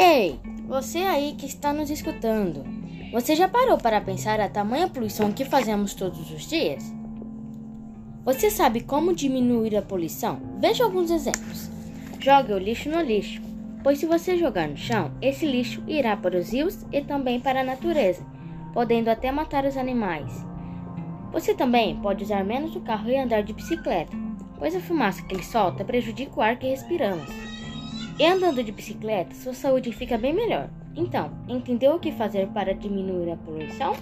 Ei, você aí que está nos escutando, você já parou para pensar a tamanha poluição que fazemos todos os dias? Você sabe como diminuir a poluição? Veja alguns exemplos. Jogue o lixo no lixo, pois se você jogar no chão, esse lixo irá para os rios e também para a natureza, podendo até matar os animais. Você também pode usar menos o carro e andar de bicicleta, pois a fumaça que ele solta prejudica o ar que respiramos. E andando de bicicleta, sua saúde fica bem melhor. Então, entendeu o que fazer para diminuir a poluição?